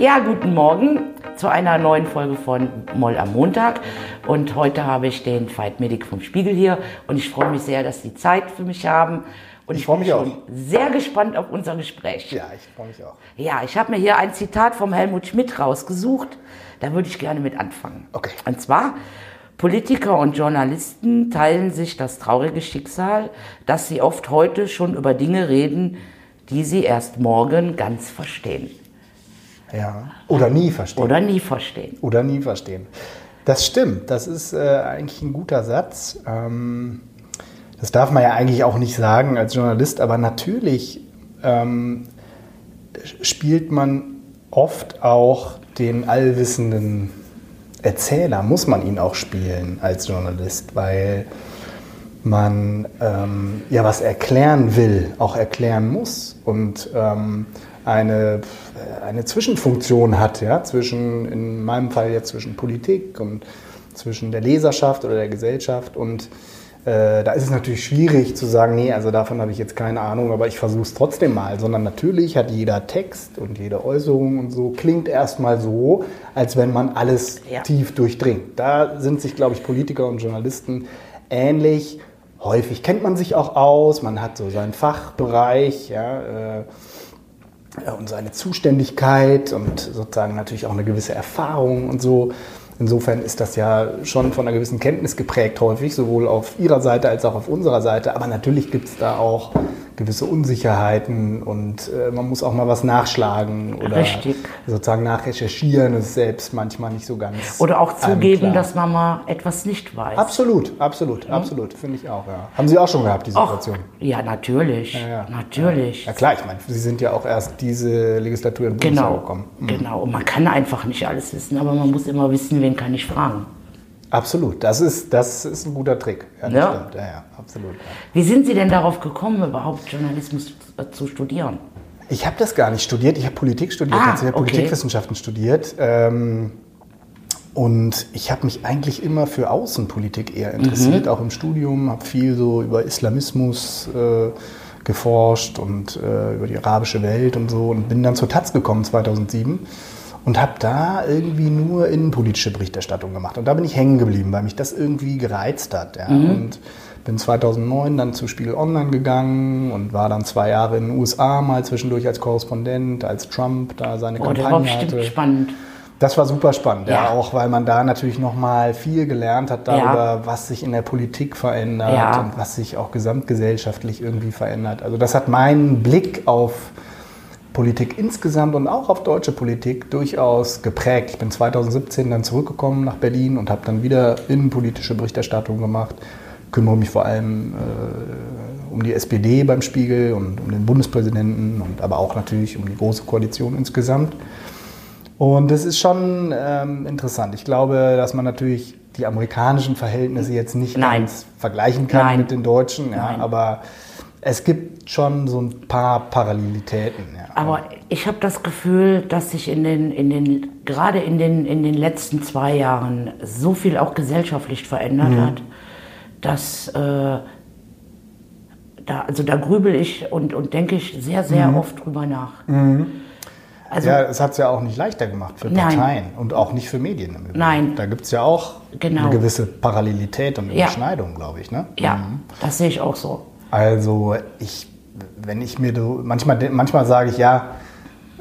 Ja, guten Morgen zu einer neuen Folge von Moll am Montag. Und heute habe ich den Fight Medic vom Spiegel hier und ich freue mich sehr, dass Sie Zeit für mich haben. Und Ich ich, freue bin mich auch. schon sehr gespannt auf unser Gespräch. Ja, ich freue mich auch. Ja, ich habe mir hier ein Zitat vom Helmut Schmidt rausgesucht. Da würde ich gerne mit anfangen. Okay. Und zwar, Politiker und Journalisten teilen sich das traurige Schicksal, dass sie oft heute schon über Dinge reden, die sie erst morgen ganz verstehen Ja. Oder nie verstehen. oder nie verstehen. Oder nie verstehen. Das stimmt. Das ist äh, eigentlich ein guter Satz. Ähm, das darf man ja eigentlich auch nicht sagen als Journalist, aber natürlich ähm, spielt man oft auch den allwissenden Erzähler, muss man ihn auch spielen als Journalist, weil man ähm, ja was erklären will, auch erklären muss und ähm, eine, eine Zwischenfunktion hat, ja, zwischen, in meinem Fall jetzt zwischen Politik und zwischen der Leserschaft oder der Gesellschaft und äh, da ist es natürlich schwierig zu sagen, nee, also davon habe ich jetzt keine Ahnung, aber ich versuche es trotzdem mal, sondern natürlich hat jeder Text und jede Äußerung und so klingt erstmal so, als wenn man alles Ja. tief durchdringt. Da sind sich, glaube ich, Politiker und Journalisten ähnlich. Häufig kennt man sich auch aus, man hat so seinen Fachbereich, ja, äh, und seine Zuständigkeit und sozusagen natürlich auch eine gewisse Erfahrung und so. Insofern ist das ja schon von einer gewissen Kenntnis geprägt häufig, sowohl auf Ihrer Seite als auch auf unserer Seite. Aber natürlich gibt es da auch gewisse Unsicherheiten und äh, man muss auch mal was nachschlagen oder Richtig. sozusagen nachrecherchieren. Ist selbst manchmal nicht so ganz. Oder auch zugeben, dass man mal etwas nicht weiß. Absolut, absolut, absolut, finde ich auch. Ja. Haben Sie auch schon gehabt, die Och, Situation? ja, natürlich. Ja, ja. Natürlich. Ja klar, ich meine, Sie sind ja auch erst diese Legislatur im Bundestag Genau. gekommen. Genau. Und man kann einfach nicht alles wissen, aber man muss immer wissen, wen kann ich fragen. Absolut, das ist, das ist ein guter Trick. Ja, das Ja. stimmt. Ja, ja, absolut. Ja. Wie sind Sie denn darauf gekommen, überhaupt Journalismus äh, zu studieren? Ich habe das gar nicht studiert, ich habe Politik studiert, Ah, tatsächlich okay. Politikwissenschaften studiert. Ähm, und ich habe mich eigentlich immer für Außenpolitik eher interessiert, Mhm. auch im Studium, habe viel so über Islamismus äh, geforscht und äh, über die arabische Welt und so und bin dann zur Taz gekommen 2007 und habe da irgendwie nur innenpolitische Berichterstattung gemacht. Und da bin ich hängen geblieben, weil mich das irgendwie gereizt hat. Ja. Mhm. Und bin 2009 dann zu Spiegel Online gegangen und war dann zwei Jahre in den USA mal zwischendurch als Korrespondent, als Trump da seine Oh, das war Kampagne hatte. spannend. Das war super spannend, ja. Ja. auch weil man da natürlich nochmal viel gelernt hat darüber, Ja. was sich in der Politik verändert Ja. und was sich auch gesamtgesellschaftlich irgendwie verändert. Also das hat meinen Blick auf Politik insgesamt und auch auf deutsche Politik durchaus geprägt. Ich bin 2017 dann zurückgekommen nach Berlin und habe dann wieder innenpolitische Berichterstattung gemacht, kümmere mich vor allem äh, um die SPD beim Spiegel und um den Bundespräsidenten und aber auch natürlich um die Große Koalition insgesamt. Und das ist schon ähm, interessant. Ich glaube, dass man natürlich die amerikanischen Verhältnisse jetzt nicht Nein. ganz vergleichen kann Nein. mit den deutschen, ja, aber es gibt schon so ein paar Parallelitäten. Ja. Aber ich habe das Gefühl, dass sich in den, in den, gerade in den, in den letzten zwei Jahren so viel auch gesellschaftlich verändert Mhm. hat, dass äh, da, also da grübel ich und, und denke ich sehr, sehr Mhm. oft drüber nach. Also ja, es hat es ja auch nicht leichter gemacht für Nein. Parteien und auch nicht für Medien. Im Übrigen. Nein. Da gibt es ja auch Genau. eine gewisse Parallelität und Ja. Überschneidung, glaube ich. Ne? ja, das sehe ich auch so. Also ich, wenn ich mir so, manchmal, manchmal sage ich ja,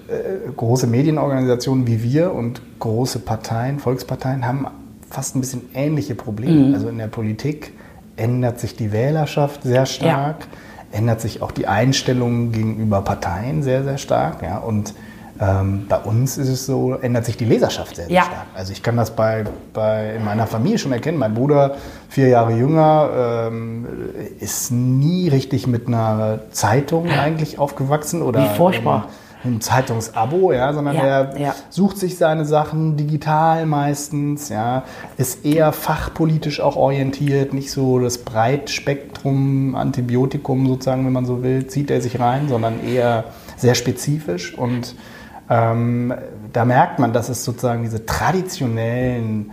äh, große Medienorganisationen wie wir und große Parteien, Volksparteien haben fast ein bisschen ähnliche Probleme. Also in der Politik ändert sich die Wählerschaft sehr stark, ändert sich auch die Einstellung gegenüber Parteien sehr, sehr stark. Ja? Und ähm, bei uns ist es so, ändert sich die Leserschaft sehr, sehr Ja. stark. Also ich kann das bei, bei in meiner Familie schon erkennen. Mein Bruder, vier Jahre jünger, ähm, ist nie richtig mit einer Zeitung eigentlich aufgewachsen oder Wie furchtbar. einem Zeitungsabo, ja, sondern Ja, er ja. sucht sich seine Sachen digital meistens, ja, ist eher fachpolitisch auch orientiert, nicht so das Breitspektrum Antibiotikum sozusagen, wenn man so will, zieht er sich rein, sondern eher sehr spezifisch und ähm, da merkt man, dass es sozusagen diese traditionellen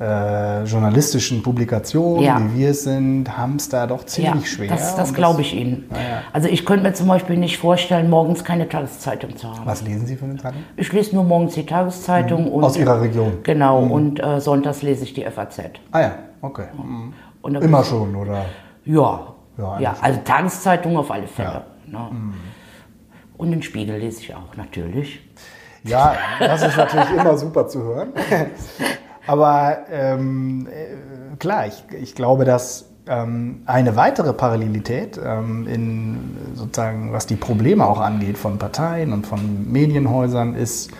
äh, journalistischen Publikationen, Ja. wie wir es sind, haben es da doch ziemlich schwer. Das, das Und glaube ich Ihnen. ja. Also ich könnte mir zum Beispiel nicht vorstellen, morgens keine Tageszeitung zu haben. Was lesen Sie für eine Zeitung? Ich lese nur morgens die Tageszeitung und Mhm. Aus Ihrer Region? Genau, und äh, sonntags lese ich die FAZ. Ah ja, okay. Mhm. Und da Immer schon, oder? Ja, Ja, ja, also Tageszeitung auf alle Fälle. Ja. Ne? Und den Spiegel lese ich auch natürlich. Ja, das ist natürlich immer super zu hören. Aber ähm, äh, klar, ich, ich glaube, dass ähm, eine weitere Parallelität ähm, in sozusagen, was die Probleme auch angeht von Parteien und von Medienhäusern, ist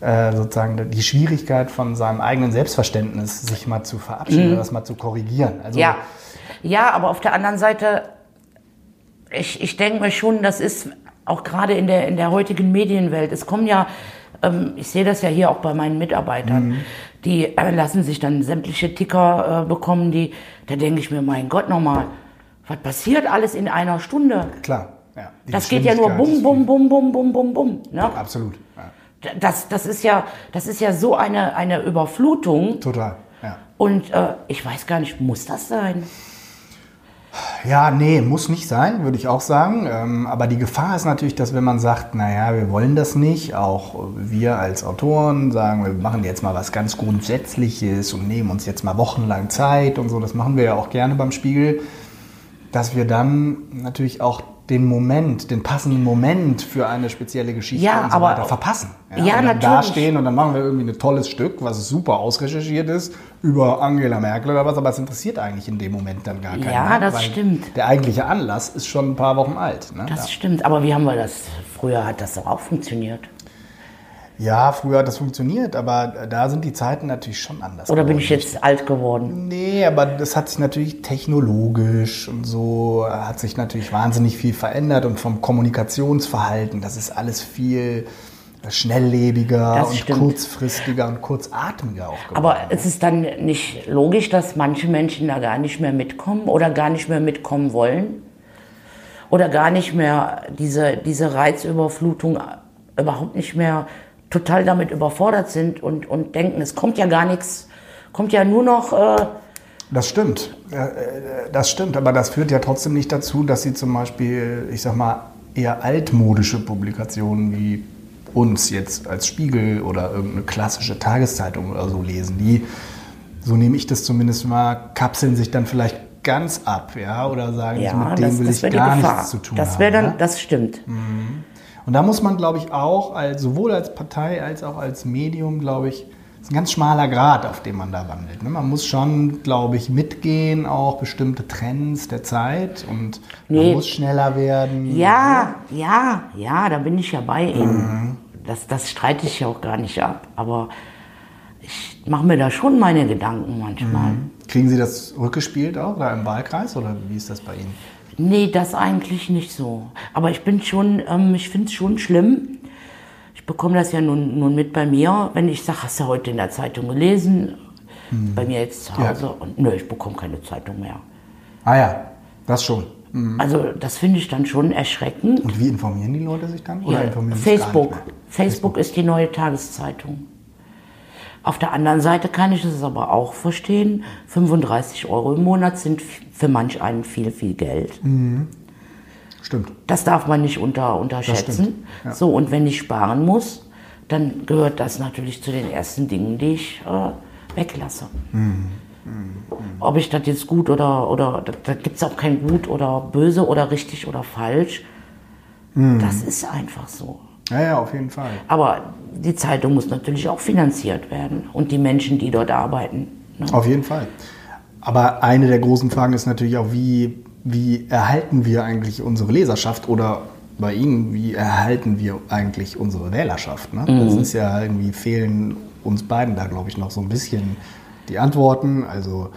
äh, sozusagen die Schwierigkeit von seinem eigenen Selbstverständnis, sich mal zu verabschieden oder das mal zu korrigieren. Also, Ja. ja, aber auf der anderen Seite, ich, ich denke mir schon, das ist auch gerade in der, in der heutigen Medienwelt, es kommen ja, ähm, ich sehe das ja hier auch bei meinen Mitarbeitern, die äh, lassen sich dann sämtliche Ticker äh, bekommen, die, da denke ich mir, mein Gott nochmal, was passiert alles in einer Stunde? Klar. Ja, Das geht ja nur bum, bum, bum, bum, bum, bum, bum. Ne? Absolut. Ja, Das, das, ist ja, das ist ja so eine, eine Überflutung. total. Ja. Und äh, ich weiß gar nicht, muss das sein? Ja, nee, muss nicht sein, würde ich auch sagen. Ähm, aber die Gefahr ist natürlich, dass wenn man sagt, naja, wir wollen das nicht, auch wir als Autoren sagen, wir machen jetzt mal was ganz Grundsätzliches und nehmen uns jetzt mal wochenlang Zeit und so, das machen wir ja auch gerne beim Spiegel, dass wir dann natürlich auch den Moment, den passenden Moment für eine spezielle Geschichte Ja, und so aber- weiter verpassen. Ja, und dann natürlich. dastehen und dann machen wir irgendwie ein tolles Stück, was super ausrecherchiert ist, über Angela Merkel oder was, aber es interessiert eigentlich in dem Moment dann gar keinen. Ja, ne? das stimmt. Der eigentliche Anlass ist schon ein paar Wochen alt. Ne? Das stimmt. Aber wie haben wir das? Früher hat das doch auch funktioniert. Ja, früher hat das funktioniert, aber da sind die Zeiten natürlich schon anders. Oder bin geworden. ich jetzt alt geworden? Nee, aber das hat sich natürlich technologisch und so hat sich natürlich wahnsinnig viel verändert und vom Kommunikationsverhalten, das ist alles viel schnelllebiger Das und stimmt. kurzfristiger und kurzatmiger auch geworden. Aber es ist dann nicht logisch, dass manche Menschen da gar nicht mehr mitkommen oder gar nicht mehr mitkommen wollen? Oder gar nicht mehr diese, diese Reizüberflutung überhaupt nicht mehr total damit überfordert sind und, und denken, es kommt ja gar nichts, kommt ja nur noch, äh, Das stimmt, Äh, das stimmt, aber das führt ja trotzdem nicht dazu, dass sie zum Beispiel, ich sag mal, eher altmodische Publikationen wie uns jetzt als Spiegel oder irgendeine klassische Tageszeitung oder so lesen. Die, so nehme ich das zumindest mal, kapseln sich dann vielleicht ganz ab, ja, oder sagen, ja, mit dem das, will das ich gar Gefahr. nichts zu tun das haben. wäre dann, ne? das stimmt. Und da muss man, glaube ich, auch, als, sowohl als Partei als auch als Medium, glaube ich, ist ein ganz schmaler Grad, auf dem man da wandelt. Ne? Man muss schon, glaube ich, mitgehen, auch bestimmte Trends der Zeit und man Nee. muss schneller werden. Ja, ja, ja, da bin ich ja bei Ihnen. Mhm. Das, das streite ich ja auch gar nicht ab. Aber ich mache mir da schon meine Gedanken manchmal. Kriegen Sie das rückgespielt auch oder im Wahlkreis oder wie ist das bei Ihnen? Nee, das eigentlich nicht so. Aber ich bin schon, ähm, ich finde es schon schlimm. Ich bekomme das ja nun, nun mit bei mir, wenn ich sage, hast du heute in der Zeitung gelesen? Bei mir jetzt zu Mhm. Ja. Hause. Und nö, ich bekomme keine Zeitung mehr. Ah ja, das schon. Mhm. Also das finde ich dann schon erschreckend. Und wie informieren die Leute sich dann? Oder Ja, informieren Facebook. mehr? Facebook ist die neue Tageszeitung. Auf der anderen Seite kann ich es aber auch verstehen. 35 Euro im Monat sind für manch einen viel, viel Geld. Stimmt. Das darf man nicht unter, unterschätzen. ja. So, und wenn ich sparen muss, dann gehört das natürlich zu den ersten Dingen, die ich äh, weglasse. Mhm. Ob ich das jetzt gut oder, oder da, da gibt es auch kein gut oder böse oder richtig oder falsch. Mhm. Das ist einfach so. Ja, ja, auf jeden Fall. Aber die Zeitung muss natürlich auch finanziert werden und die Menschen, die dort arbeiten. Ne? Auf jeden Fall. Aber eine der großen Fragen ist natürlich auch, wie, wie erhalten wir eigentlich unsere Leserschaft oder bei Ihnen, wie erhalten wir eigentlich unsere Wählerschaft? Ne? Das ist ja irgendwie, fehlen uns beiden da, glaube ich, noch so ein bisschen die Antworten. Also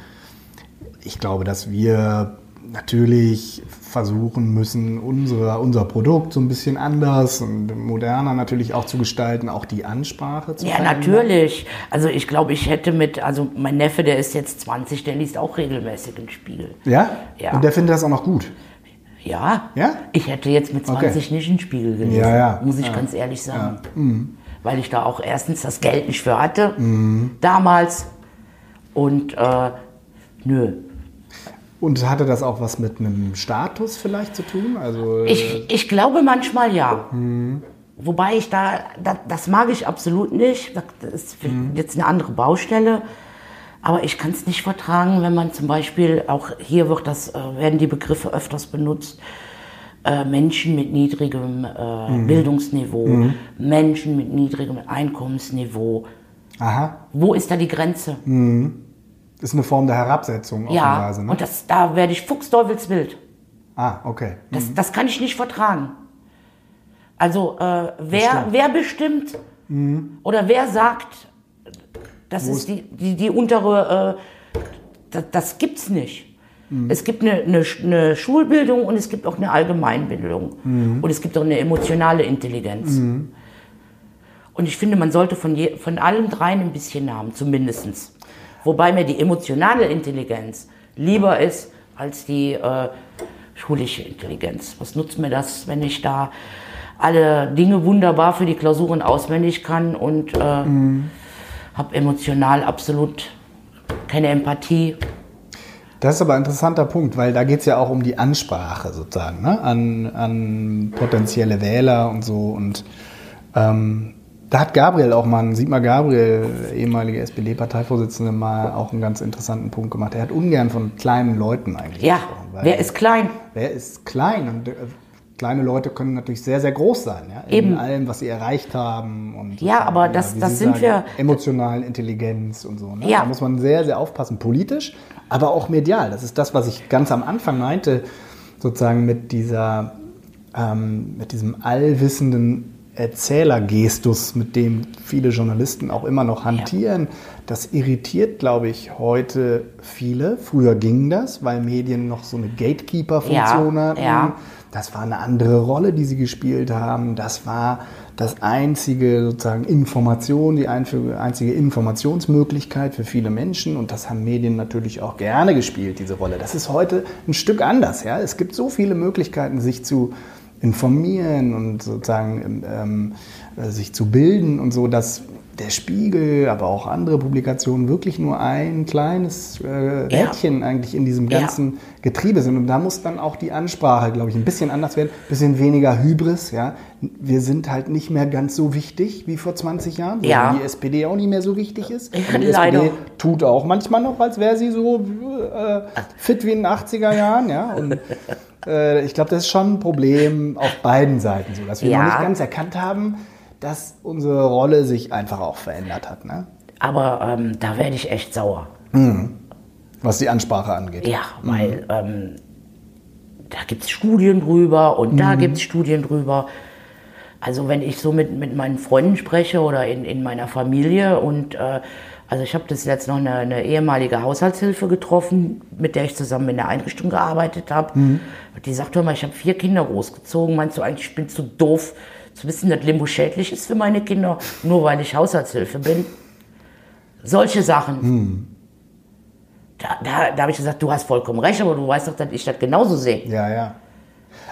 ich glaube, dass wir natürlich versuchen müssen, unsere, unser Produkt so ein bisschen anders und moderner natürlich auch zu gestalten, auch die Ansprache zu Ja, verändern. natürlich. Also ich glaube, ich hätte mit, also mein Neffe, der ist jetzt 20, der liest auch regelmäßig den Spiegel. Ja? Ja. Und der findet das auch noch gut. Ja, Ja? ich hätte jetzt mit 20 nicht den Spiegel gelesen, Ja, ja. muss ich Ja. ganz ehrlich sagen. Weil ich da auch erstens das Geld nicht für hatte, Mhm. damals. Und äh, nö. Und hatte das auch was mit einem Status vielleicht zu tun? Also, Ich, ich glaube manchmal ja. Wobei ich da, da, das mag ich absolut nicht. Das ist jetzt eine andere Baustelle. Aber ich kann es nicht vertragen, wenn man zum Beispiel, auch hier wird das, äh, werden die Begriffe öfters benutzt, äh, Menschen mit niedrigem äh, Bildungsniveau, Menschen mit niedrigem Einkommensniveau. aha, Wo ist da die Grenze? Ist eine Form der Herabsetzung Ja, offenweise, ne? und das, da werde ich fuchsteufelswild. ah, okay. Das, das kann ich nicht vertragen. Also äh, wer, wer bestimmt oder wer sagt, das ist die, die, die untere, äh, das, das gibt's nicht. Es gibt eine, eine, eine Schulbildung und es gibt auch eine Allgemeinbildung. Und es gibt auch eine emotionale Intelligenz. Und ich finde, man sollte von, je, von allem dreien ein bisschen haben, zumindestens. Wobei mir die emotionale Intelligenz lieber ist als die äh, schulische Intelligenz. Was nutzt mir das, wenn ich da alle Dinge wunderbar für die Klausuren auswendig kann und äh, habe emotional absolut keine Empathie. Das ist aber ein interessanter Punkt, weil da geht es ja auch um die Ansprache sozusagen ne? an, an potenzielle Wähler und so. Und ähm, da hat Gabriel auch mal, Sigmar Gabriel, ehemaliger SPD-Parteivorsitzende, mal auch einen ganz interessanten Punkt gemacht. Er hat ungern von kleinen Leuten eigentlich Ja, gesprochen. wer ist klein? Wer ist klein? Und äh, kleine Leute können natürlich sehr, sehr groß sein. Ja? In Eben. allem, was sie erreicht haben. Und Ja, aber das- wie das sind wir- Emotionalen Intelligenz und so. Ne? Ja. Da muss man sehr, sehr aufpassen. Politisch, aber auch medial. Das ist das, was ich ganz am Anfang meinte, sozusagen mit dieser, ähm, mit diesem allwissenden Erzählergestus, mit dem viele Journalisten auch immer noch hantieren. Das irritiert, glaube ich, heute viele. Früher ging das, weil Medien noch so eine Gatekeeper-Funktion Ja, hatten. ja. Das war eine andere Rolle, die sie gespielt haben. Das war das einzige sozusagen Information, die einzige Informationsmöglichkeit für viele Menschen. Und das haben Medien natürlich auch gerne gespielt, diese Rolle. Das ist heute ein Stück anders. Ja? Es gibt so viele Möglichkeiten, sich zu informieren und sozusagen ähm, äh, sich zu bilden und so, dass der Spiegel, aber auch andere Publikationen wirklich nur ein kleines äh, Rädchen eigentlich in diesem Ja. ganzen Getriebe sind. Und da muss dann auch die Ansprache, glaube ich, ein bisschen anders werden, ein bisschen weniger Hybris. Ja? Wir sind halt nicht mehr ganz so wichtig wie vor 20 Jahren, Ja. wie die SPD auch nicht mehr so wichtig ist. Ja, Und die leider. SPD tut auch manchmal noch, als wäre sie so äh, fit wie in den 80er Jahren. Ja? Und ich glaube, das ist schon ein Problem auf beiden Seiten, so, dass wir Ja. noch nicht ganz erkannt haben, dass unsere Rolle sich einfach auch verändert hat, ne? Aber ähm, da werde ich echt sauer. was die Ansprache angeht. Ja, weil ähm, da gibt es Studien drüber und da gibt es Studien drüber. Also wenn ich so mit, mit meinen Freunden spreche oder in, in meiner Familie und äh, also ich habe das jetzt noch eine, eine ehemalige Haushaltshilfe getroffen, mit der ich zusammen in der Einrichtung gearbeitet habe. Die sagt, hör mal, ich habe vier Kinder großgezogen. Meinst du eigentlich, ich bin zu doof zu wissen, dass Limbo schädlich ist für meine Kinder, nur weil ich Haushaltshilfe bin? Solche Sachen. Da, da, da habe ich gesagt, du hast vollkommen recht, aber du weißt doch, dass ich das genauso sehe. Ja, ja.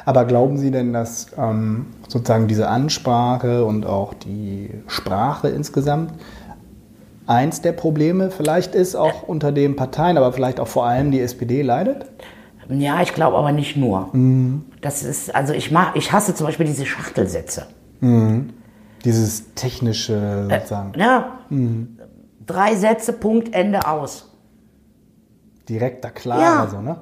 Aber glauben Sie denn, dass ähm, sozusagen diese Ansprache und auch die Sprache insgesamt eins der Probleme vielleicht ist, auch unter den Parteien, aber vielleicht auch vor allem die SPD leidet? Ja, ich glaube aber nicht nur. Das ist, also ich mag, ich hasse zum Beispiel diese Schachtelsätze. Dieses technische sozusagen, Ja, drei Sätze, Punkt, Ende aus. direkter, klarer, Ja. so, ne?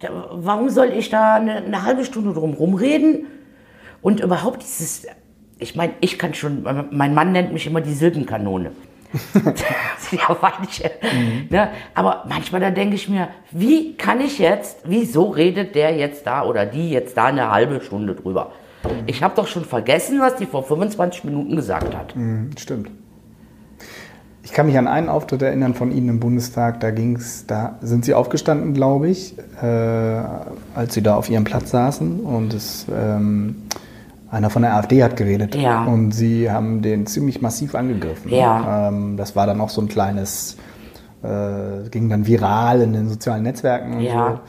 Da, warum soll ich da eine, eine halbe Stunde drum rumreden? Und überhaupt dieses, ich meine, ich kann schon, mein Mann nennt mich immer die Silbenkanone. ja, weil ich, ne? Aber manchmal da denke ich mir, wie kann ich jetzt, wieso redet der jetzt da oder die jetzt da eine halbe Stunde drüber? Ich habe doch schon vergessen, was die vor 25 Minuten gesagt hat. Mhm, stimmt. Ich kann mich an einen Auftritt erinnern von Ihnen im Bundestag. Da ging's, da sind Sie aufgestanden, glaube ich, äh, als Sie da auf Ihrem Platz saßen und es, ähm, einer von der AfD hat geredet Ja. und Sie haben den ziemlich massiv angegriffen. Ja. Ähm, das war dann auch so ein kleines, äh, ging dann viral in den sozialen Netzwerken. Ja. so.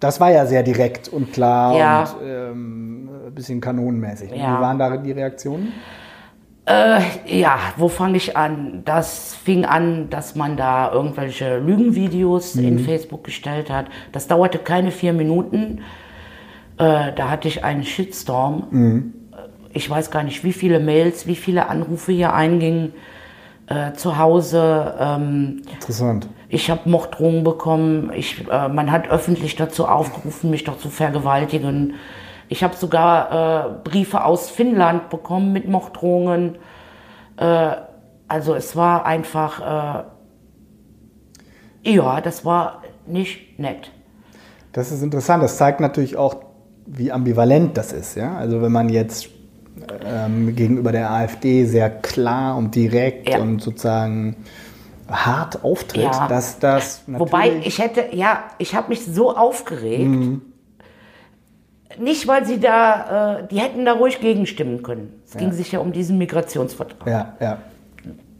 Das war ja sehr direkt und klar Ja. und ähm, ein bisschen kanonenmäßig. Ja. Wie waren da die Reaktionen? Äh, ja, wo fange ich an? Das fing an, dass man da irgendwelche Lügenvideos Mhm. in Facebook gestellt hat. Das dauerte keine vier Minuten. Äh, da hatte ich einen Shitstorm. Mhm. Ich weiß gar nicht, wie viele Mails, wie viele Anrufe hier eingingen äh, zu Hause. Ähm, Interessant. ich habe Morddrohungen bekommen. Ich, äh, man hat öffentlich dazu aufgerufen, mich doch zu vergewaltigen. Ich habe sogar äh, Briefe aus Finnland bekommen mit Morddrohungen. Äh, also es war einfach, äh, ja, das war nicht nett. Das ist interessant. Das zeigt natürlich auch, wie ambivalent das ist. Ja? Also wenn man jetzt ähm, gegenüber der AfD sehr klar und direkt Ja. und sozusagen hart auftritt, Ja. dass das. Wobei ich hätte, ja, ich habe mich so aufgeregt. Nicht, weil sie da, äh, die hätten da ruhig gegenstimmen können. Es ging sich ja um diesen Migrationsvertrag. ja, ja.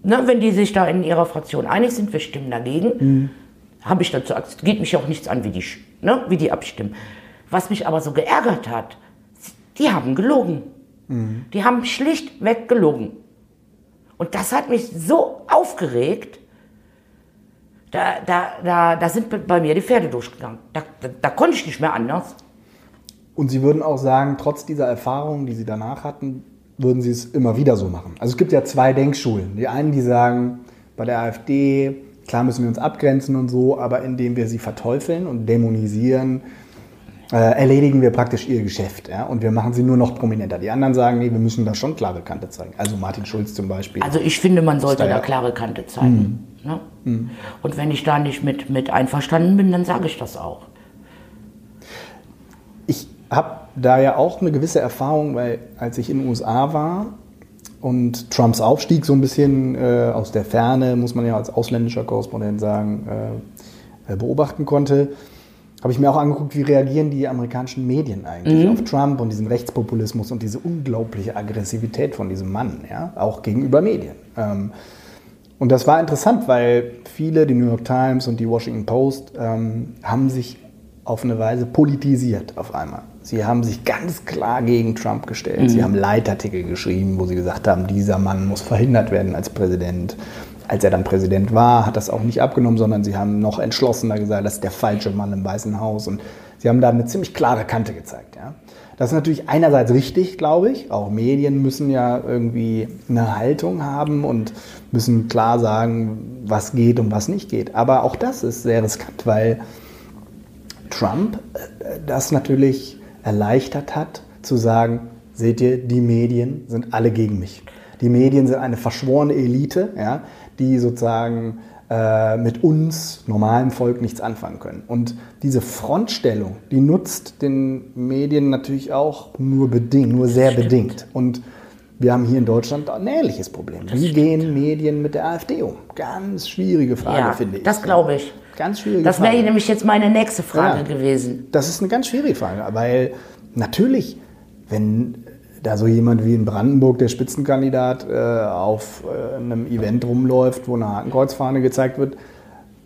Ne, wenn die sich da in ihrer Fraktion einig sind, wir stimmen dagegen, habe ich dazu. Geht mich auch nichts an, wie die, ne, wie die abstimmen. Was mich aber so geärgert hat, die haben gelogen. Die haben schlichtweg gelogen. Und das hat mich so aufgeregt, da, da, da, da sind bei mir die Pferde durchgegangen. Da, da, da konnte ich nicht mehr anders. Und Sie würden auch sagen, trotz dieser Erfahrungen, die Sie danach hatten, würden Sie es immer wieder so machen. Also es gibt ja zwei Denkschulen. Die einen, die sagen, bei der AfD, klar müssen wir uns abgrenzen und so, aber indem wir sie verteufeln und dämonisieren, erledigen wir praktisch ihr Geschäft. Ja? Und wir machen sie nur noch prominenter. Die anderen sagen, nee, wir müssen da schon klare Kante zeigen. Also Martin Schulz zum Beispiel. Also ich finde, man sollte da da klare Kante zeigen. Ne? Und wenn ich da nicht mit, mit einverstanden bin, dann sage ich das auch. Ich habe da ja auch eine gewisse Erfahrung, weil als ich in den USA war und Trumps Aufstieg so ein bisschen äh, aus der Ferne, muss man ja als ausländischer Korrespondent sagen, äh, äh, beobachten konnte, habe ich mir auch angeguckt, wie reagieren die amerikanischen Medien eigentlich auf Trump und diesen Rechtspopulismus und diese unglaubliche Aggressivität von diesem Mann, ja, auch gegenüber Medien. Ähm, und das war interessant, weil viele, die New York Times und die Washington Post, ähm, haben sich auf eine Weise politisiert auf einmal. Sie haben sich ganz klar gegen Trump gestellt. Sie haben Leitartikel geschrieben, wo sie gesagt haben, dieser Mann muss verhindert werden als Präsident. Als er dann Präsident war, hat das auch nicht abgenommen, sondern sie haben noch entschlossener gesagt, das ist der falsche Mann im Weißen Haus. Und sie haben da eine ziemlich klare Kante gezeigt. Ja. Das ist natürlich einerseits richtig, glaube ich. Auch Medien müssen ja irgendwie eine Haltung haben und müssen klar sagen, was geht und was nicht geht. Aber auch das ist sehr riskant, weil Trump äh, das natürlich erleichtert hat, zu sagen, seht ihr, die Medien sind alle gegen mich. Die Medien sind eine verschworene Elite, ja, die sozusagen äh, mit uns, normalem Volk, nichts anfangen können. Und diese Frontstellung, die nutzt den Medien natürlich auch nur bedingt, nur sehr bedingt. Und wir haben hier in Deutschland ein ähnliches Problem. Wie gehen Medien mit der AfD um? Ganz schwierige Frage, ja, finde ich. das glaube ich. Ganz schwierige Das Frage. wäre nämlich jetzt meine nächste Frage Ja. gewesen. Das ist eine ganz schwierige Frage, weil natürlich, wenn da so jemand wie in Brandenburg, der Spitzenkandidat, äh, auf äh, einem Event rumläuft, wo eine Hakenkreuzfahne gezeigt wird,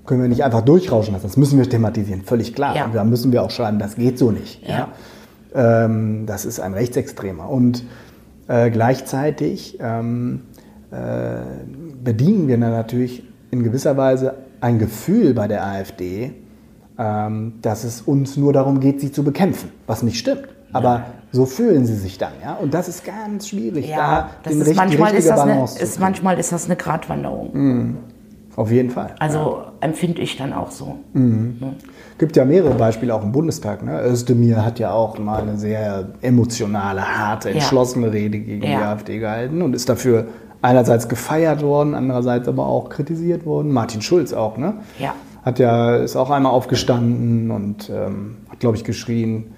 können wir nicht einfach durchrauschen lassen. Das müssen wir thematisieren, völlig klar. Ja. Und da müssen wir auch schreiben, das geht so nicht. Ja. Ja? Ähm, das ist ein Rechtsextremer. Und äh, gleichzeitig ähm, äh, bedienen wir dann natürlich in gewisser Weise ein Gefühl bei der AfD, ähm, dass es uns nur darum geht, sie zu bekämpfen, was nicht stimmt. Aber so fühlen sie sich dann, ja. Und das ist ganz schwierig, Ja, da das den ist manchmal, ist das eine, ist, manchmal ist das eine Gratwanderung. Auf jeden Fall. Also empfinde ich dann auch so. gibt ja mehrere Beispiele auch im Bundestag. Ne? Özdemir hat ja auch mal eine sehr emotionale, harte, entschlossene Rede gegen die Ja. AfD gehalten und ist dafür einerseits gefeiert worden, andererseits aber auch kritisiert worden. Martin Schulz auch, ne? Ja. Hat ja, ist auch einmal aufgestanden und ähm, hat, glaube ich, geschrien,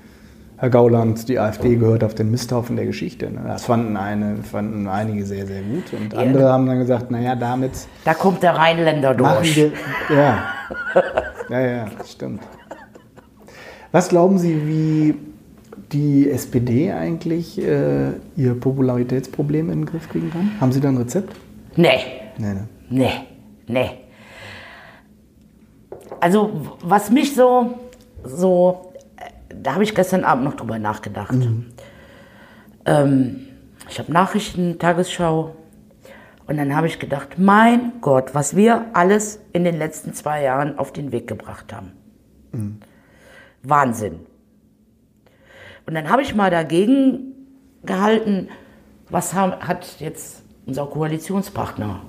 Herr Gauland, die AfD gehört auf den Misthaufen der Geschichte. Ne? Das fanden, eine, fanden einige sehr, sehr gut. Und andere haben dann gesagt, naja, damit Da kommt der Rheinländer durch. wir, ja. ja, ja, stimmt. Was glauben Sie, wie die SPD eigentlich äh, ihr Popularitätsproblem in den Griff kriegen kann? Haben Sie da ein Rezept? Nee, Nee, ne? nee, nee. Also was mich so, so, da habe ich gestern Abend noch drüber nachgedacht. Ähm, ich habe Nachrichten, Tagesschau, Und dann habe ich gedacht, mein Gott, was wir alles in den letzten zwei Jahren auf den Weg gebracht haben. Wahnsinn. Und dann habe ich mal dagegen gehalten, was haben, hat jetzt unser Koalitionspartner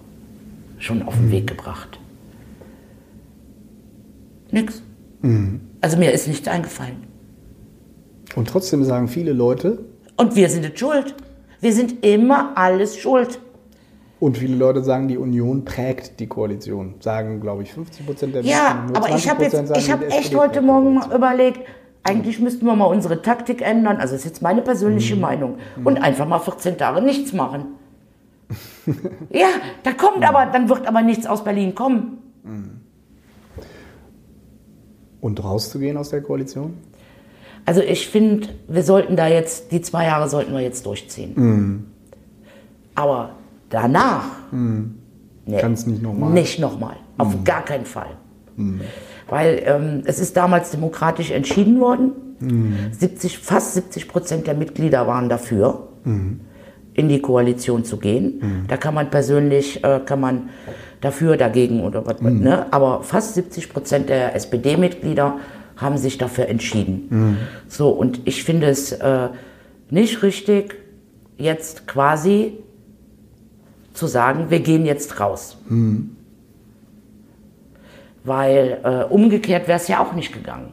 schon auf den Weg gebracht? Nix. Also mir ist nichts eingefallen. Und trotzdem sagen viele Leute, Und wir sind es schuld. Wir sind immer alles schuld. und viele Leute sagen, die Union prägt die Koalition. Sagen, glaube ich, 50 Prozent der Ja, Menschen, nur aber ich habe 20% jetzt, sagen, ich habe echt heute Morgen mal überlegt, eigentlich müssten wir mal unsere Taktik ändern. Also das ist jetzt meine persönliche Meinung. Und einfach mal 14 Tage nichts machen. ja, da kommt aber, dann wird aber nichts aus Berlin kommen. Und rauszugehen aus der Koalition? Also ich finde, wir sollten da jetzt, die zwei Jahre sollten wir jetzt durchziehen. Aber danach, nee, Kann es nicht nochmal. Nicht nochmal, auf gar keinen Fall. Weil ähm, es ist damals demokratisch entschieden worden. 70, fast 70 Prozent der Mitglieder waren dafür, in die Koalition zu gehen. Da kann man persönlich, äh, kann man dafür, dagegen oder was, ne? aber fast 70 Prozent der SPD-Mitglieder haben sich dafür entschieden. So, und ich finde es äh, nicht richtig, jetzt quasi zu sagen, wir gehen jetzt raus. Weil äh, umgekehrt wäre es ja auch nicht gegangen.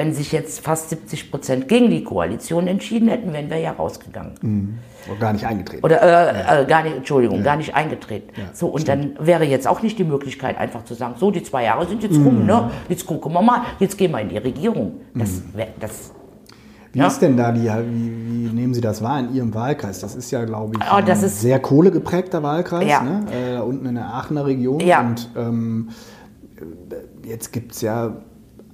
Wenn sich jetzt fast 70 Prozent gegen die Koalition entschieden hätten, wären wir ja rausgegangen. Oder gar nicht eingetreten. Oder äh, äh, gar nicht, Entschuldigung, gar nicht eingetreten. Ja, so, und dann wäre jetzt auch nicht die Möglichkeit, einfach zu sagen, so, die zwei Jahre sind jetzt rum, ne? Jetzt gucken wir mal, jetzt gehen wir in die Regierung. Das, wär, das Wie Ja. ist denn da die, wie, wie nehmen Sie das wahr in Ihrem Wahlkreis? Das ist ja, glaube ich, Oh, ein sehr kohlegeprägter Wahlkreis, Ja. ne? äh, da unten in der Aachener Region. Ja. Und ähm, äh, jetzt gibt es ja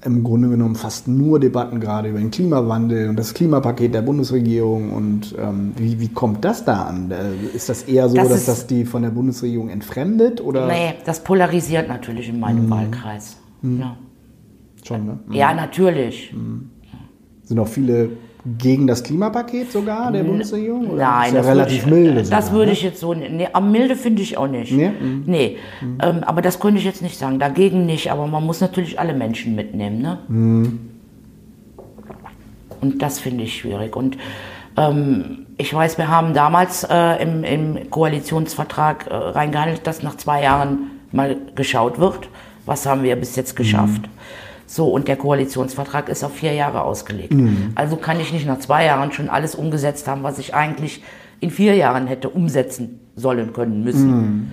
im Grunde genommen fast nur Debatten gerade über den Klimawandel und das Klimapaket der Bundesregierung. Und ähm, wie, wie kommt das da an? Äh, Ist das eher so, Das dass das die von der Bundesregierung entfremdet? Oder nee, das polarisiert natürlich in Mhm. meinem Wahlkreis. Ja. schon, ne? ja, natürlich. Sind auch viele gegen das Klimapaket sogar der Bundesregierung? Oder Nein, ist ja das relativ ich, milde. Das sogar, würde ne? ich jetzt so, nee, am milde finde ich auch nicht. Nee? Mhm. Nee, Ähm, aber das könnte ich jetzt nicht sagen. Dagegen nicht, aber man muss natürlich alle Menschen mitnehmen, ne? Mhm. Und das finde ich schwierig. Und ähm, ich weiß, wir haben damals äh, im, im Koalitionsvertrag äh, reingehandelt, dass nach zwei Jahren mal geschaut wird, was haben wir bis jetzt geschafft. So, und der Koalitionsvertrag ist auf vier Jahre ausgelegt. Also kann ich nicht nach zwei Jahren schon alles umgesetzt haben, was ich eigentlich in vier Jahren hätte umsetzen sollen können müssen.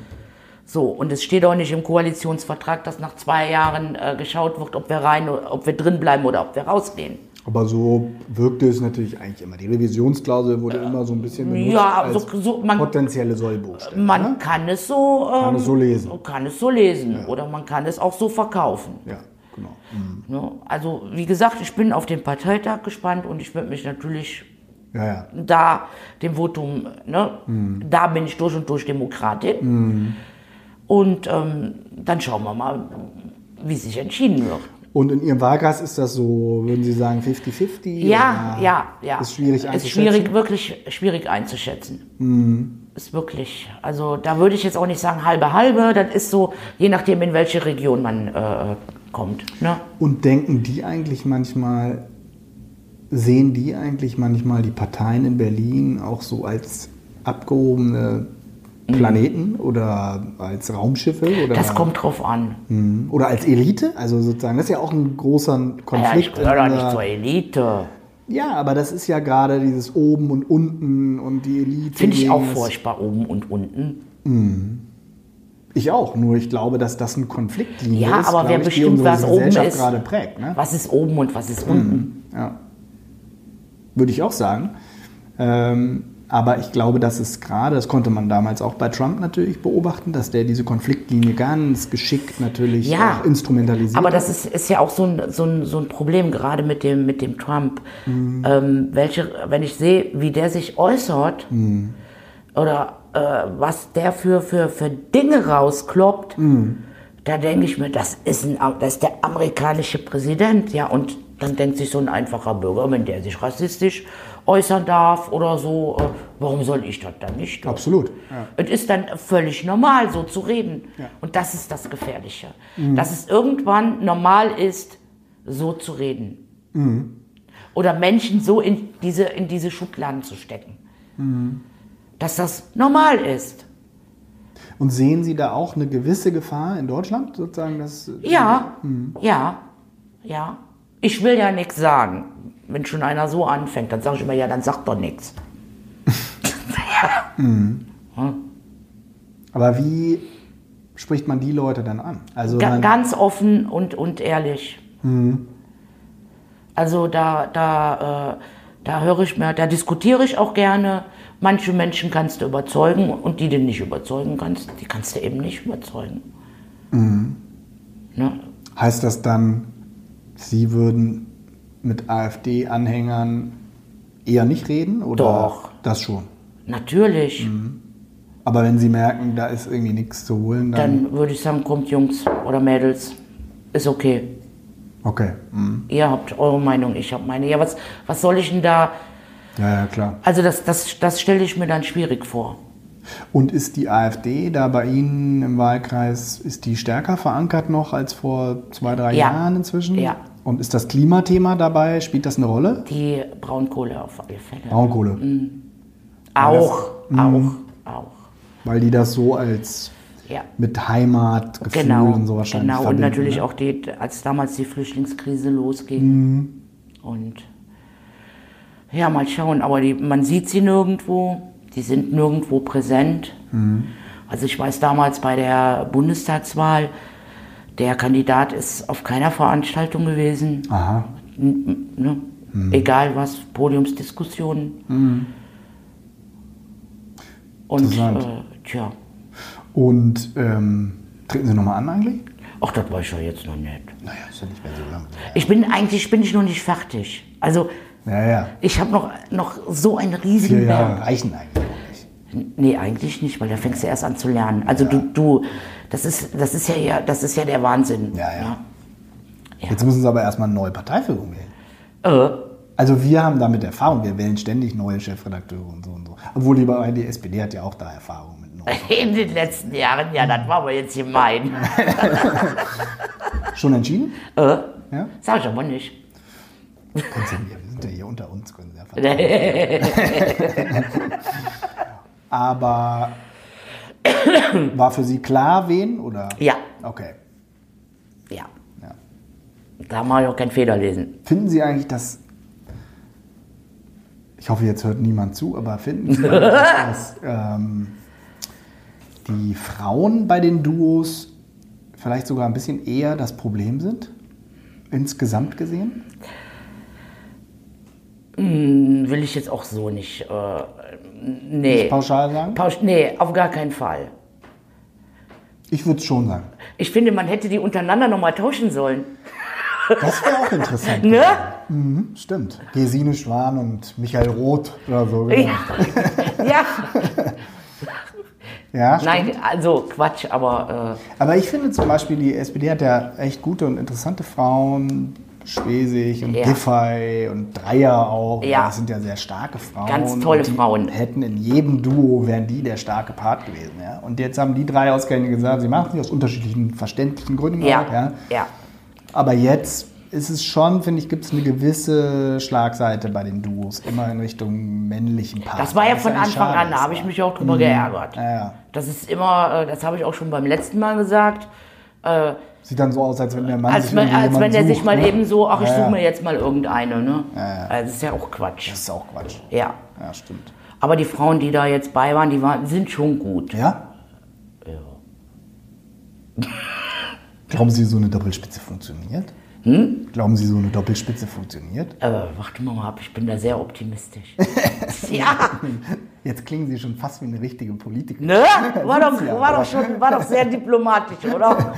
So, und es steht auch nicht im Koalitionsvertrag, dass nach zwei Jahren äh, geschaut wird, ob wir rein, ob wir drin bleiben oder ob wir rausgehen. Aber so wirkte es natürlich eigentlich immer. Die Revisionsklausel wurde immer so ein bisschen benutzt Ja, so- so- man- potenzielle Sollbuchstelle. Man ne? kann es so, ähm, Kann es so lesen. Kann es so lesen oder man kann es auch so verkaufen. Ja, genau. Ne? Also wie gesagt, ich bin auf den Parteitag gespannt und ich werde mich natürlich Ja, ja. da dem Votum, ne, Mhm. da bin ich durch und durch Demokratin. Und ähm, dann schauen wir mal, wie sich entschieden wird. Und in Ihrem Wahlkreis ist das so, würden Sie sagen, 50-50? Ja, ja, ja. Ist schwierig Ist einzuschätzen? schwierig, wirklich schwierig einzuschätzen. Ist wirklich, also da würde ich jetzt auch nicht sagen halbe halbe, das ist so, je nachdem in welche Region man äh, kommt. Ne? Und denken die eigentlich manchmal, sehen die eigentlich manchmal die Parteien in Berlin auch so als abgehobene Planeten oder als Raumschiffe? Oder, Das kommt drauf an. Mhm. oder als Elite? Also sozusagen, das ist ja auch ein großer Ja, ich Konflikt. gehöre doch nicht zur Elite. ja, aber das ist ja gerade dieses Oben und Unten und die Elite. Finde ich auch furchtbar, oben und unten. Ich auch, nur ich glaube, dass das ein Konfliktlinie Ja, ist, aber glaube wer ich, die bestimmt, was oben Gesellschaft ist? gerade prägt. Ne? Was ist oben und was ist unten? Ja. Würde ich auch sagen. Ähm, aber ich glaube, dass es gerade, das konnte man damals auch bei Trump natürlich beobachten, dass der diese Konfliktlinie ganz geschickt natürlich Ja, auch instrumentalisiert Aber das ist, ist ja auch so ein, so, ein, so ein Problem, gerade mit dem, mit dem Trump. Ähm, welche, wenn ich sehe, wie der sich äußert oder äh, was der für, für, für Dinge rauskloppt, da denke ich mir, das ist, ein, das ist der amerikanische Präsident. Ja, und dann denkt sich so ein einfacher Bürger, wenn der sich rassistisch äußern darf oder so, äh, warum soll ich das dann nicht tun? Absolut. Ja. Es ist dann völlig normal, so zu reden. Ja. Und das ist das Gefährliche. Dass es irgendwann normal ist, so zu reden. Oder Menschen so in diese, in diese Schubladen zu stecken. Dass das normal ist. Und sehen Sie da auch eine gewisse Gefahr in Deutschland, sozusagen? Dass, Ja, ja, ja. Ich will ja nichts sagen. Wenn schon einer so anfängt, dann sage ich immer, ja, dann sag doch nichts. Aber wie spricht man die Leute dann an? Also Ga ganz offen und, und ehrlich. Also da, da, äh, da höre ich mir, da diskutiere ich auch gerne. Manche Menschen kannst du überzeugen und die du nicht überzeugen kannst, die kannst du eben nicht überzeugen. Ne? heißt das dann, Sie würden mit AfD-Anhängern eher nicht reden? Oder Doch. Das schon. Natürlich. Aber wenn Sie merken, da ist irgendwie nichts zu holen, dann. Dann würde ich sagen, kommt Jungs oder Mädels, ist okay. okay. Mhm. Ihr habt eure Meinung, ich habe meine. Ja, was, was soll ich denn da? Ja, ja, klar. Also das, das, das stelle ich mir dann schwierig vor. Und ist die AfD da bei Ihnen im Wahlkreis, ist die stärker verankert noch als vor zwei, drei Ja. Jahren inzwischen? Ja. Und ist das Klimathema dabei? Spielt das eine Rolle? Die Braunkohle auf alle Fälle. Braunkohle. Auch, auch, auch. Weil die das so als Ja. mit Heimatgefühl Genau, und so wahrscheinlich genau. Und natürlich ne? auch die, als damals die Flüchtlingskrise losging. Und ja, mal schauen. Aber die, man sieht sie nirgendwo. Die sind nirgendwo präsent. Also ich weiß damals bei der Bundestagswahl, der Kandidat ist auf keiner Veranstaltung gewesen. Aha. N- Ne? Egal was, Podiumsdiskussionen. Und Interessant. äh, tja, Und ähm, treten Sie nochmal an eigentlich? ach, das weiß ich ja jetzt noch nicht. Naja, ist ja nicht mehr so lange. Ich bin eigentlich bin ich noch nicht fertig. Also Ja, ja. ich habe noch, noch so einen Vier riesigen Jahre Berg. reichen eigentlich auch nicht. Nee, eigentlich nicht, weil da fängst du erst an zu lernen. Also du, du, das ist, das ist ja, ja, das ist ja der Wahnsinn. Ja, ja. Ja. Jetzt müssen Sie aber erstmal eine neue Parteiführung wählen. Äh, Also wir haben damit Erfahrung, wir wählen ständig neue Chefredakteure und so und so. Obwohl die, bei- die SPD hat ja auch da Erfahrung mit neuen. in den letzten Jahren, ja, das war aber jetzt gemein. Schon entschieden? äh, Ja? sag ich aber nicht. Können Ja hier unter uns, können Sie ja vertrauen. Aber war für Sie klar, wen? Oder? Ja, Okay. ja. Ja. Da mache ich auch keinen Fehler lesen. Finden Sie eigentlich, dass. Ich hoffe, jetzt hört niemand zu, aber finden Sie, dass ähm, die Frauen bei den Duos vielleicht sogar ein bisschen eher das Problem sind? Insgesamt gesehen? Hm, Will ich jetzt auch so nicht. Äh, nee. Pauschal sagen? Pausch, nee, auf gar keinen Fall. Ich würde es schon sagen. Ich finde, man hätte die untereinander nochmal tauschen sollen. Das wäre auch interessant. Ne? Mhm, stimmt. Gesine Schwan und Michael Roth oder so. Genau. Ja. ja. Ja. Nein, also Quatsch, aber Aber ich finde zum Beispiel, die SPD hat ja echt gute und interessante Frauen. Schwesig und Ja. Giffey und Dreier auch. Ja. Das sind ja sehr starke Frauen. Ganz tolle Frauen. Hätten in jedem Duo, wären die der starke Part gewesen. Ja? Und jetzt haben die drei ausgerechnet gesagt, sie machen es aus unterschiedlichen verständlichen Gründen. ja, ja. ja. Aber jetzt ist es schon, finde ich, gibt es eine gewisse Schlagseite bei den Duos, immer in Richtung männlichen Part. Das war ja Was von Anfang an, da habe ich mich auch drüber geärgert. Ja, ja. Das ist immer, äh, das habe ich auch schon beim letzten Mal gesagt, äh, Sieht dann so aus, als wenn der Mann als, sich man, als wenn der sich sucht, mal ne? eben so, ach, ich Ja, suche ja. mir jetzt mal irgendeine, ne? ja. Also, das ist ja auch Quatsch. Das ist auch Quatsch. Ja. Ja, stimmt. Aber die Frauen, die da jetzt bei waren, die waren, sind schon gut. Ja? Glauben Sie, so eine Doppelspitze funktioniert? Hm? Glauben Sie, so eine Doppelspitze funktioniert? Äh, warte mal ab, ich bin da sehr optimistisch. ja, Jetzt klingen Sie schon fast wie eine richtige Politikerin. ne? War doch, Ja, war aber- doch schon, war doch sehr diplomatisch, oder?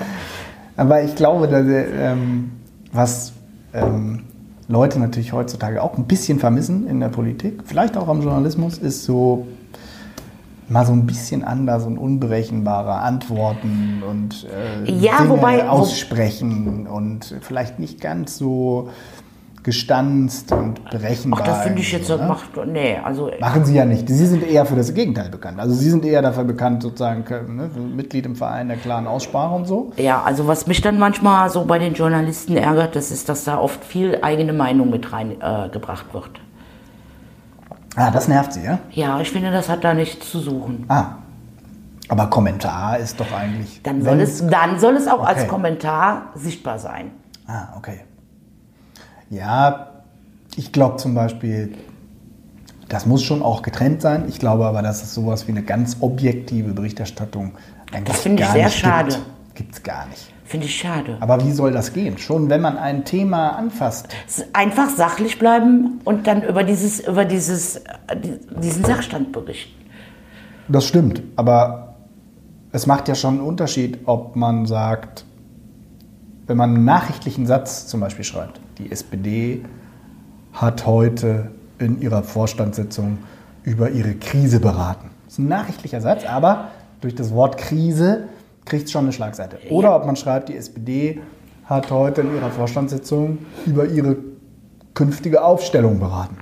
Aber ich glaube, dass, ähm, was ähm, Leute natürlich heutzutage auch ein bisschen vermissen in der Politik, vielleicht auch am Journalismus, ist so mal so ein bisschen anders und unberechenbarer Antworten und äh, Ja, Dinge wobei- wo- aussprechen und vielleicht nicht ganz so gestanzt und berechenbar. Ach, das finde ich jetzt, ne? macht, nee, also, Machen Sie ja nicht. Sie sind eher für das Gegenteil bekannt. Also Sie sind eher dafür bekannt, sozusagen ne, Mitglied im Verein der klaren Aussprache und so. ja, also was mich dann manchmal so bei den Journalisten ärgert, das ist, dass da oft viel eigene Meinung mit reingebracht äh, wird. Ah, das nervt Sie, ja? Ja, ich finde, das hat da nichts zu suchen. Ah. Aber Kommentar ist doch eigentlich. Dann soll es, dann soll es auch als Okay. Kommentar sichtbar sein. Ah, okay. Ja, ich glaube zum Beispiel, das muss schon auch getrennt sein. Ich glaube aber, dass es sowas wie eine ganz objektive Berichterstattung eigentlich Das finde ich sehr schade. gibt. Es gar nicht. Finde ich schade. Aber wie soll das gehen? Schon wenn man ein Thema anfasst. Einfach sachlich bleiben und dann über, dieses, über dieses, äh, die- diesen Sachstand berichten. Das stimmt, aber es macht ja schon einen Unterschied, ob man sagt, wenn man einen nachrichtlichen Satz zum Beispiel schreibt, die SPD hat heute in ihrer Vorstandssitzung über ihre Krise beraten. Das ist ein nachrichtlicher Satz, aber durch das Wort Krise kriegt es schon eine Schlagseite. Oder ob man schreibt, die SPD hat heute in ihrer Vorstandssitzung über ihre künftige Aufstellung beraten.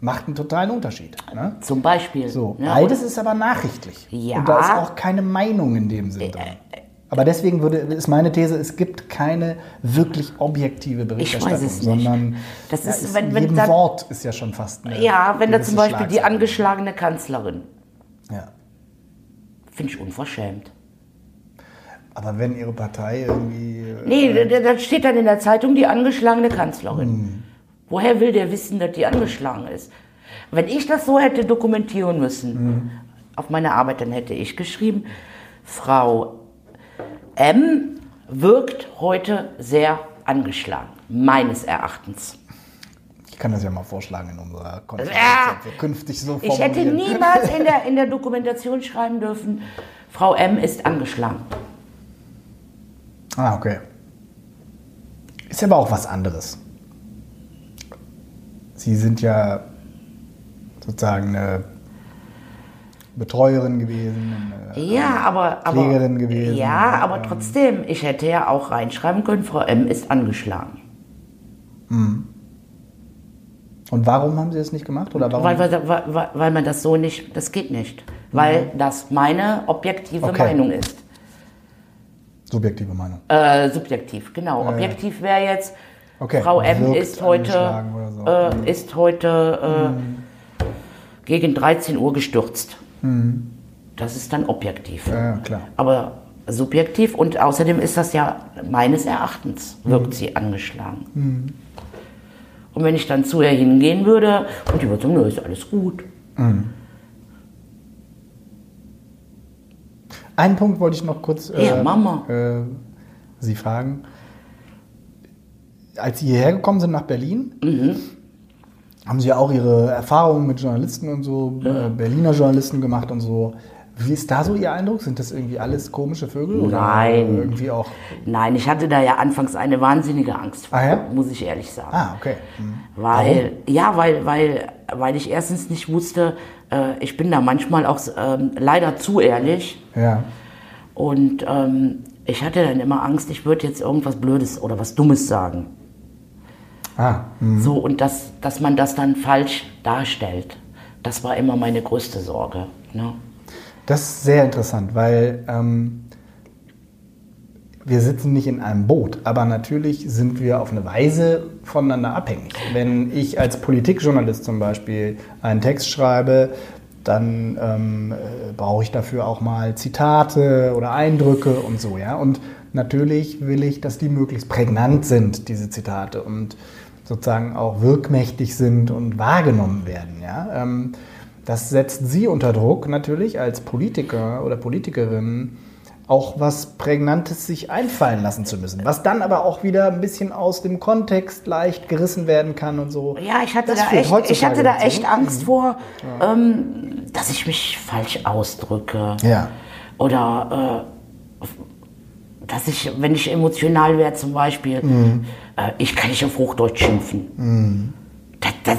Macht einen totalen Unterschied. Ne? Zum Beispiel. So, Ja, beides ist aber nachrichtlich. Ja. Und da ist auch keine Meinung in dem Sinn drin. Aber deswegen würde, ist meine These, es gibt keine wirklich objektive Berichterstattung, sondern Das ja, ist, wenn- wenn jedem da- Wort ist ja schon fast eine Ja, wenn da zum Beispiel die angeschlagene Kanzlerin, Ja. finde ich unverschämt. Aber wenn ihre Partei irgendwie... äh, Nee, da, da steht dann in der Zeitung die angeschlagene Kanzlerin. Hm. Woher will der wissen, dass die angeschlagen ist? Wenn ich das so hätte dokumentieren müssen, Hm. auf meine Arbeit, dann hätte ich geschrieben, Frau M wirkt heute sehr angeschlagen, meines Erachtens. Ich kann das ja mal vorschlagen in unserer Konferenz, Ja. künftig so Ich hätte formulieren. niemals in der, in der Dokumentation schreiben dürfen, Frau M ist angeschlagen. Ah, okay. Ist aber auch was anderes. Sie sind ja sozusagen eine Betreuerin gewesen. Eine Ja, aber, aber Klägerin gewesen. Ja, aber trotzdem, ich hätte ja auch reinschreiben können, Frau M ist angeschlagen. Und warum haben Sie das nicht gemacht? Oder warum? Weil, weil, weil, man das so nicht, das geht nicht. Weil das meine objektive Okay. Meinung ist. Subjektive Meinung. Äh, subjektiv, genau. Objektiv wäre jetzt, Okay, Frau M ist heute, so. Mhm. äh, ist heute äh, gegen 13 Uhr gestürzt. Das ist dann objektiv. Mhm. Ja, klar. Aber subjektiv und außerdem ist das ja meines Erachtens, Mhm. wirkt sie angeschlagen. Und wenn ich dann zu ihr hingehen würde und die würde sagen, nö, ist alles gut. Einen Punkt wollte ich noch kurz Ja, Mama. äh, Sie fragen. Als Sie hierher gekommen sind nach Berlin, Mhm. Haben Sie auch Ihre Erfahrungen mit Journalisten und so, äh, Berliner Journalisten gemacht und so. Wie ist da so Ihr Eindruck? Sind das irgendwie alles komische Vögel? Oder Nein. Irgendwie auch. Nein, ich hatte da ja anfangs eine wahnsinnige Angst vor, Ah, ja? muss ich ehrlich sagen. Ah, okay. Hm. Weil, ja, weil, weil, weil ich erstens nicht wusste, äh, ich bin da manchmal auch ähm, leider zu ehrlich. Ja. Und ähm, ich hatte dann immer Angst, ich würde jetzt irgendwas Blödes oder was Dummes sagen. Ah, hm. So, und dass, dass man das dann falsch darstellt. Das war immer meine größte Sorge. Ne? Das ist sehr interessant, weil ähm, wir sitzen nicht in einem Boot, aber natürlich sind wir auf eine Weise voneinander abhängig. Wenn ich als Politikjournalist zum Beispiel einen Text schreibe, dann ähm, äh, brauche ich dafür auch mal Zitate oder Eindrücke und so, ja. Und natürlich will ich, dass die möglichst prägnant sind, diese Zitate, und sozusagen auch wirkmächtig sind und wahrgenommen werden, ja. Ähm, das setzt Sie unter Druck natürlich als Politiker oder Politikerin auch was Prägnantes sich einfallen lassen zu müssen, was dann aber auch wieder ein bisschen aus dem Kontext leicht gerissen werden kann und so. Ja, ich hatte, Das da echt, ich hatte da echt Angst vor, ähm, dass ich mich falsch ausdrücke. Ja. Oder äh, dass ich, wenn ich emotional wäre zum Beispiel, Mhm. Äh, ich kann nicht auf Hochdeutsch schimpfen. Das, das,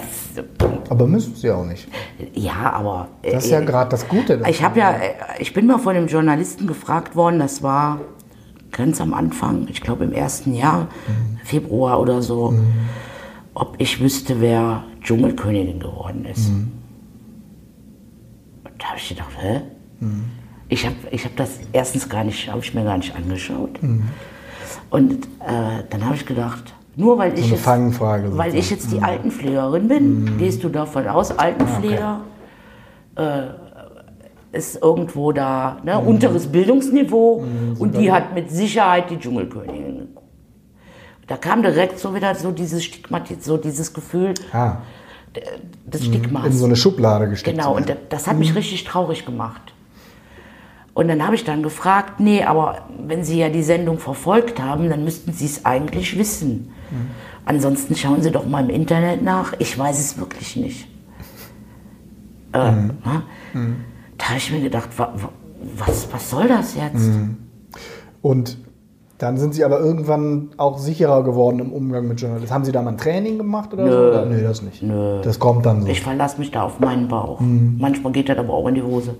Aber müssen Sie auch nicht. ja, aber... äh, Das ist ja gerade das Gute. Ich habe ja, äh, ich bin mal von einem Journalisten gefragt worden, das war ganz am Anfang, ich glaube im ersten Jahr, Februar oder so. ob ich wüsste, wer Dschungelkönigin geworden ist. Und da habe ich gedacht, hä? Ich habe ich hab das erstens gar nicht, habe ich mir gar nicht angeschaut. Und äh, dann habe ich gedacht, nur weil ich eine jetzt, weil ich jetzt die Altenpflegerin bin, gehst du davon aus, Altenpfleger äh, ist irgendwo da, ne, unteres Bildungsniveau und die hat mit Sicherheit die Dschungelkönigin. Da kam direkt so wieder so dieses Stigmatis, so dieses Gefühl Ah, des Stigmas. in so eine Schublade gesteckt. Genau, und das, das hat mich richtig traurig gemacht. Und dann habe ich dann gefragt, nee, aber wenn Sie ja die Sendung verfolgt haben, dann müssten Sie es eigentlich wissen. Ansonsten schauen Sie doch mal im Internet nach. Ich weiß es wirklich nicht. Äh, ja? Da habe ich mir gedacht, wa, wa, was, was soll das jetzt? Und dann sind Sie aber irgendwann auch sicherer geworden im Umgang mit Journalisten. Haben Sie da mal ein Training gemacht oder so? Oder? Nee, das nicht. Nö. Das kommt dann so. Ich verlasse mich da auf meinen Bauch. Manchmal geht das aber auch in die Hose.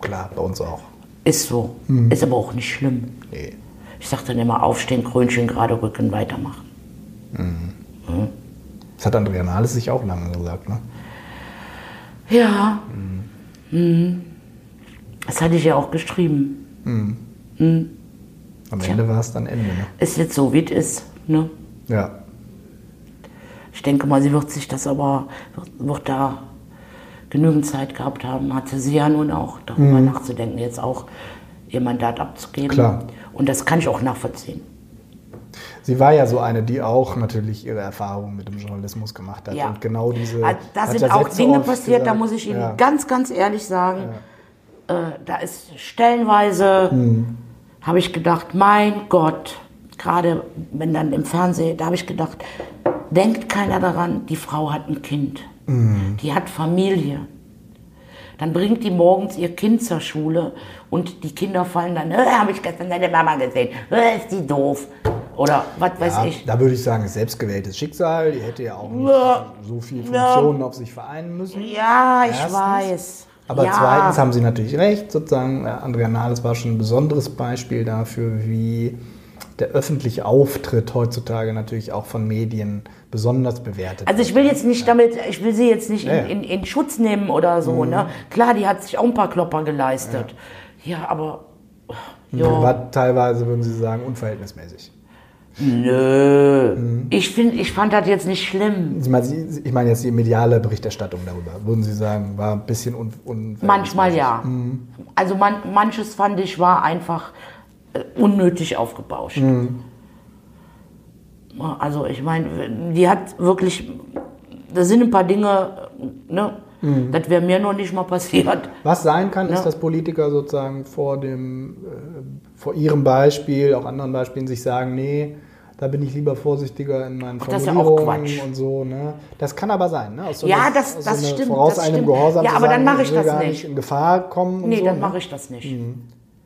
Klar, bei uns auch. Ist so. Ist aber auch nicht schlimm. Nee. Ich sage dann immer aufstehen, Krönchen, gerade Rücken, weitermachen. Das hat Andrea Nahles sich auch lange gesagt, ne? Ja. Mhm. Das hatte ich ja auch geschrieben. Am Ende war es dann Ende, ne? Ist jetzt so, wie es ist. Ne? Ja. Ich denke mal, sie wird sich das aber, wird, wird da genügend Zeit gehabt haben, hatte sie ja nun auch, darüber nachzudenken, jetzt auch ihr Mandat abzugeben. Klar. Und das kann ich auch nachvollziehen. Sie war ja so eine, die auch natürlich ihre Erfahrungen mit dem Journalismus gemacht hat. Ja. Und genau diese. Ah, Da sind ja auch Dinge passiert, da gesagt. muss ich Ihnen Ja. ganz, ganz ehrlich sagen, äh, da ist stellenweise, Hm. habe ich gedacht, mein Gott, gerade wenn dann im Fernsehen, da habe ich gedacht, denkt keiner daran, die Frau hat ein Kind, Hm. die hat Familie. Dann bringt die morgens ihr Kind zur Schule und die Kinder fallen dann, äh, habe ich gestern deine Mama gesehen, äh, ist die doof. Oder was weiß Ja, ich. da würde ich sagen, selbstgewähltes Schicksal. Die hätte ja auch nicht Ja. so viele Ja. Funktionen auf sich vereinen müssen. Ja, ich Erstens. weiß. Aber ja. zweitens haben Sie natürlich recht, sozusagen, äh, Andrea Nahles war schon ein besonderes Beispiel dafür, wie der öffentliche Auftritt heutzutage natürlich auch von Medien besonders bewertet Also ich will jetzt nicht damit, ich will sie jetzt nicht Ja, ja. in, in, in Schutz nehmen oder so, Mhm. ne? Klar, die hat sich auch ein paar Klopper geleistet. Ja, aber wird. ja, War teilweise, würden Sie sagen, unverhältnismäßig. nö. Mhm. Ich finde, ich fand das jetzt nicht schlimm. Ich meine, ich meine jetzt die mediale Berichterstattung darüber, würden Sie sagen, war ein bisschen un unverhältnismäßig? Manchmal ja. Mhm. Also man, manches fand ich war einfach unnötig aufgebauscht. Mhm. Also ich meine, die hat wirklich, da sind ein paar Dinge, ne? Mhm. Das wäre mir noch nicht mal passiert. Was sein kann, ist, Ja. dass Politiker sozusagen vor dem, äh, vor ihrem Beispiel, auch anderen Beispielen, sich sagen, nee, da bin ich lieber vorsichtiger in meinen das ist ja auch Formulierungen Quatsch. und so. Ne? Das kann aber sein. Ne? Aus so Ja, das- das so einer stimmt, Voraus das einem stimmt. Gehorsam Ja, aber dann sagen, mache ich das nicht. nicht in Gefahr kommen. Nee, so, dann ne? mache ich das nicht.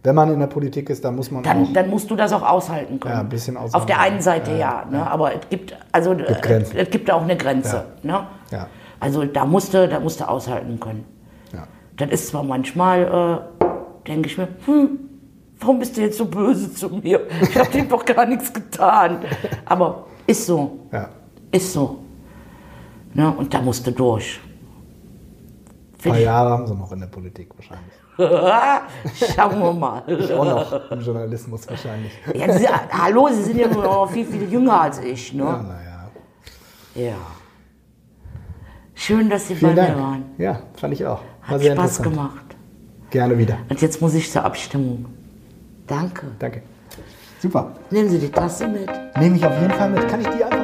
Wenn man in der Politik ist, dann muss man Dann, auch. dann musst du das auch aushalten können. Ja, ein bisschen aushalten. Auf der einen Seite ja, ne? aber es gibt also Grenzen. es gibt auch eine Grenze. Ne? Ja. Also da musste, da musste aushalten können. Ja. Das ist zwar manchmal, äh, denke ich mir, hm, warum bist du jetzt so böse zu mir? Ich habe dem doch gar nichts getan. Aber ist so, Ja. ist so. Ne? Und da musste durch. Ein paar Jahre haben sie noch in der Politik wahrscheinlich. Ich- Schauen wir mal. Auch noch im Journalismus wahrscheinlich. Ja, Sie, hallo, Sie sind ja noch viel, viel jünger als ich. Ne? Ja, naja. Ja. Schön, dass Sie Vielen bei mir Dank. waren. Ja, fand ich auch. War Hat sehr Spaß gemacht. Gerne wieder. Und jetzt muss ich zur Abstimmung. Danke. Danke. Super. Nehmen Sie die Tasse mit. Nehme ich auf jeden Fall mit. Kann ich die einfach